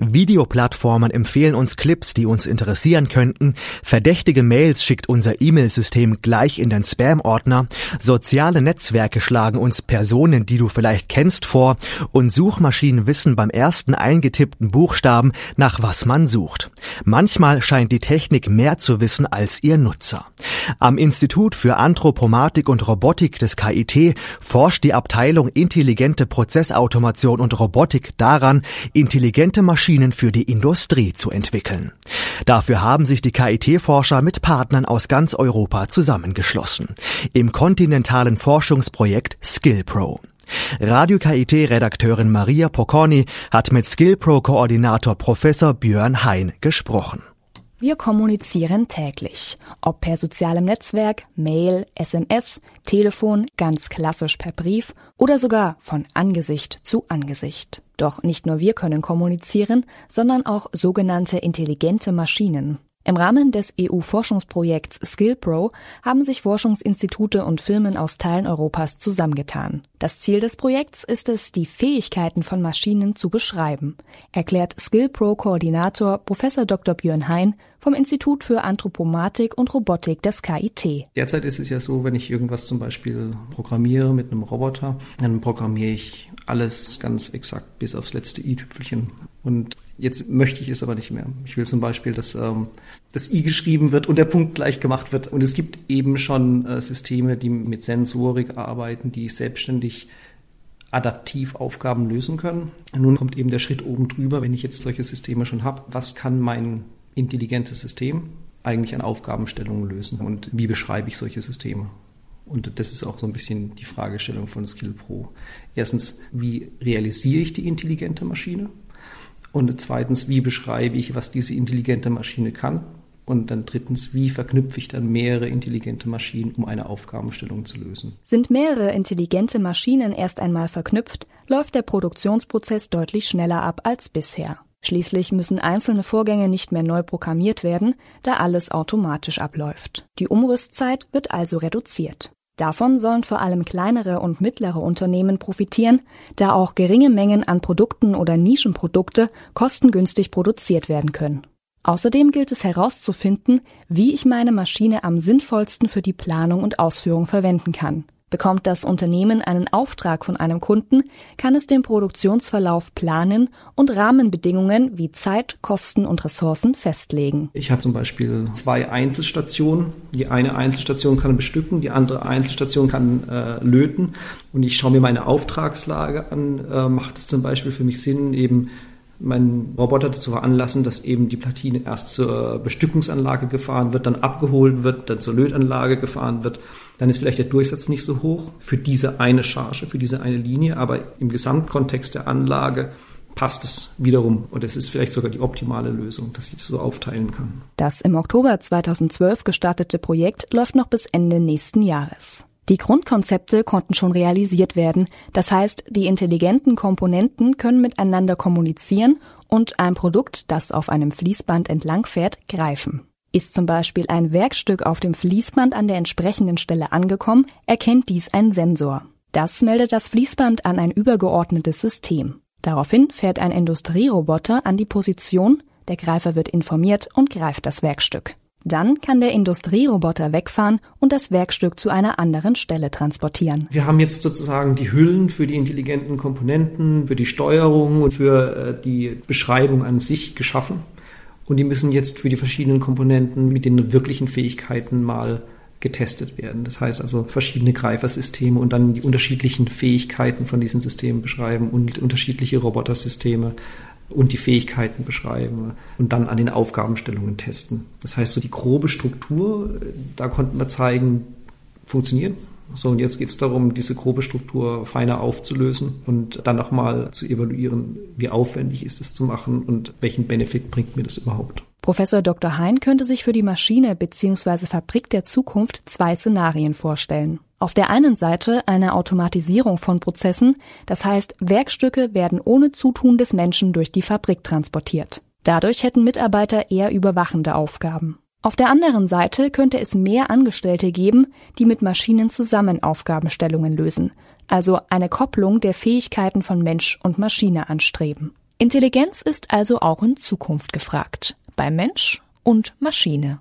Videoplattformen empfehlen uns Clips, die uns interessieren könnten, verdächtige Mails schickt unser E-Mail-System gleich in den Spam-Ordner, soziale Netzwerke schlagen uns Personen, die du vielleicht kennst, vor und Suchmaschinen wissen beim ersten eingetippten Buchstaben, nach was man sucht. Manchmal scheint die Technik mehr zu wissen als ihr Nutzer. Am Institut für Anthropomatik und Robotik des KIT forscht die Abteilung Intelligente Prozessautomation und Robotik daran, intelligente Maschinen für die Industrie zu entwickeln. Dafür haben sich die KIT-Forscher mit Partnern aus ganz Europa zusammengeschlossen. Im kontinentalen Forschungsprojekt SkillPro. Radio KIT-Redakteurin Maria Pocorni hat mit SkillPro-Koordinator Professor Björn Hein gesprochen. Wir kommunizieren täglich, ob per sozialem Netzwerk, Mail, SMS, Telefon, ganz klassisch per Brief oder sogar von Angesicht zu Angesicht. Doch nicht nur wir können kommunizieren, sondern auch sogenannte intelligente Maschinen. Im Rahmen des EU-Forschungsprojekts SkillPro haben sich Forschungsinstitute und Firmen aus Teilen Europas zusammengetan. Das Ziel des Projekts ist es, die Fähigkeiten von Maschinen zu beschreiben, erklärt SkillPro-Koordinator Prof. Dr. Björn Hein vom Institut für Anthropomatik und Robotik des KIT. Derzeit ist es ja so, wenn ich irgendwas zum Beispiel programmiere mit einem Roboter, dann programmiere ich alles ganz exakt bis aufs letzte i-Tüpfelchen. Und Jetzt möchte ich es aber nicht mehr. Ich will zum Beispiel, dass ähm, das i geschrieben wird und der Punkt gleich gemacht wird. Und es gibt eben schon äh, Systeme, die mit Sensorik arbeiten, die selbstständig adaptiv Aufgaben lösen können. Nun kommt eben der Schritt oben drüber, wenn ich jetzt solche Systeme schon habe. Was kann mein intelligentes System eigentlich an Aufgabenstellungen lösen und wie beschreibe ich solche Systeme? Und das ist auch so ein bisschen die Fragestellung von Skill Pro. Erstens, wie realisiere ich die intelligente Maschine? Und zweitens, wie beschreibe ich, was diese intelligente Maschine kann? Und dann drittens, wie verknüpfe ich dann mehrere intelligente Maschinen, um eine Aufgabenstellung zu lösen? Sind mehrere intelligente Maschinen erst einmal verknüpft, läuft der Produktionsprozess deutlich schneller ab als bisher. Schließlich müssen einzelne Vorgänge nicht mehr neu programmiert werden, da alles automatisch abläuft. Die Umrüstzeit wird also reduziert. Davon sollen vor allem kleinere und mittlere Unternehmen profitieren, da auch geringe Mengen an Produkten oder Nischenprodukte kostengünstig produziert werden können. Außerdem gilt es herauszufinden, wie ich meine Maschine am sinnvollsten für die Planung und Ausführung verwenden kann. Bekommt das Unternehmen einen Auftrag von einem Kunden, kann es den Produktionsverlauf planen und Rahmenbedingungen wie Zeit, Kosten und Ressourcen festlegen. Ich habe zum Beispiel zwei Einzelstationen. Die eine Einzelstation kann bestücken, die andere Einzelstation kann äh, löten. Und ich schaue mir meine Auftragslage an. Äh, macht es zum Beispiel für mich Sinn, eben meinen Roboter dazu veranlassen, dass eben die Platine erst zur Bestückungsanlage gefahren wird, dann abgeholt wird, dann zur Lötanlage gefahren wird. Dann ist vielleicht der Durchsatz nicht so hoch für diese eine Charge, für diese eine Linie, aber im Gesamtkontext der Anlage passt es wiederum und es ist vielleicht sogar die optimale Lösung, dass ich das so aufteilen kann. Das im Oktober 2012 gestartete Projekt läuft noch bis Ende nächsten Jahres. Die Grundkonzepte konnten schon realisiert werden, das heißt, die intelligenten Komponenten können miteinander kommunizieren und ein Produkt, das auf einem Fließband entlangfährt, greifen. Ist zum Beispiel ein Werkstück auf dem Fließband an der entsprechenden Stelle angekommen, erkennt dies ein Sensor. Das meldet das Fließband an ein übergeordnetes System. Daraufhin fährt ein Industrieroboter an die Position, der Greifer wird informiert und greift das Werkstück. Dann kann der Industrieroboter wegfahren und das Werkstück zu einer anderen Stelle transportieren. Wir haben jetzt sozusagen die Hüllen für die intelligenten Komponenten, für die Steuerung und für äh, die Beschreibung an sich geschaffen. Und die müssen jetzt für die verschiedenen Komponenten mit den wirklichen Fähigkeiten mal getestet werden. Das heißt also verschiedene Greifersysteme und dann die unterschiedlichen Fähigkeiten von diesen Systemen beschreiben und unterschiedliche Robotersysteme und die Fähigkeiten beschreiben und dann an den Aufgabenstellungen testen. Das heißt, so die grobe Struktur, da konnten wir zeigen, funktioniert. So, und jetzt geht es darum, diese grobe Struktur feiner aufzulösen und dann nochmal zu evaluieren, wie aufwendig ist es zu machen und welchen Benefit bringt mir das überhaupt. Professor Dr. Hein könnte sich für die Maschine bzw. Fabrik der Zukunft zwei Szenarien vorstellen. Auf der einen Seite eine Automatisierung von Prozessen, das heißt Werkstücke werden ohne Zutun des Menschen durch die Fabrik transportiert. Dadurch hätten Mitarbeiter eher überwachende Aufgaben. Auf der anderen Seite könnte es mehr Angestellte geben, die mit Maschinen zusammen Aufgabenstellungen lösen, also eine Kopplung der Fähigkeiten von Mensch und Maschine anstreben. Intelligenz ist also auch in Zukunft gefragt, bei Mensch und Maschine.